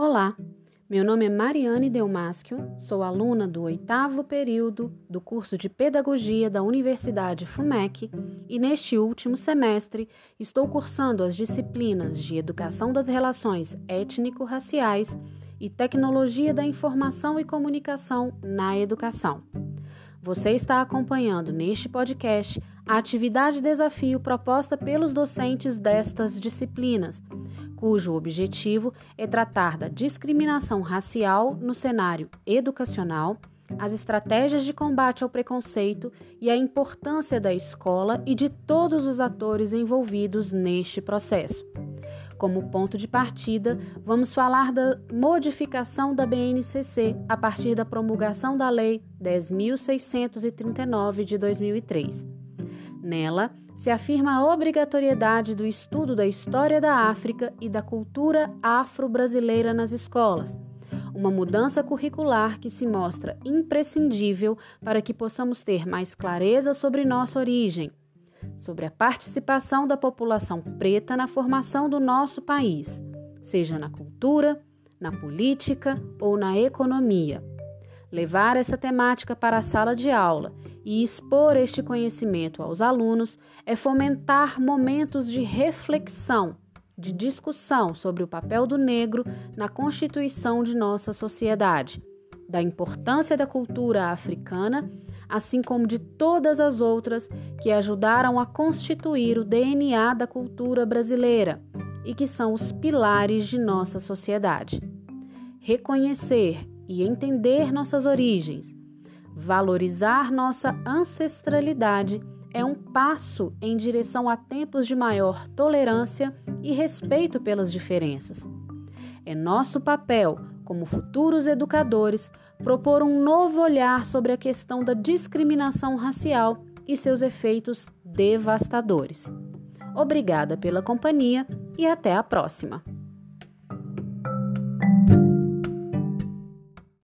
Olá, meu nome é Mariane Delmáschio, sou aluna do oitavo período do curso de Pedagogia da Universidade FUMEC e neste último semestre estou cursando as disciplinas de Educação das Relações Étnico-Raciais e Tecnologia da Informação e Comunicação na Educação. Você está acompanhando neste podcast a atividade desafio proposta pelos docentes destas disciplinas cujo objetivo é tratar da discriminação racial no cenário educacional, as estratégias de combate ao preconceito e a importância da escola e de todos os atores envolvidos neste processo. Como ponto de partida, vamos falar da modificação da BNCC a partir da promulgação da Lei 10.639 de 2003. Nela, se afirma a obrigatoriedade do estudo da história da África e da cultura afro-brasileira nas escolas, uma mudança curricular que se mostra imprescindível para que possamos ter mais clareza sobre nossa origem, sobre a participação da população preta na formação do nosso país, seja na cultura, na política ou na economia. Levar essa temática para a sala de aula e expor este conhecimento aos alunos é fomentar momentos de reflexão, de discussão sobre o papel do negro na constituição de nossa sociedade, da importância da cultura africana, assim como de todas as outras que ajudaram a constituir o DNA da cultura brasileira e que são os pilares de nossa sociedade. Reconhecer e entender nossas origens, valorizar nossa ancestralidade é um passo em direção a tempos de maior tolerância e respeito pelas diferenças. É nosso papel, como futuros educadores, propor um novo olhar sobre a questão da discriminação racial e seus efeitos devastadores. Obrigada pela companhia e até a próxima!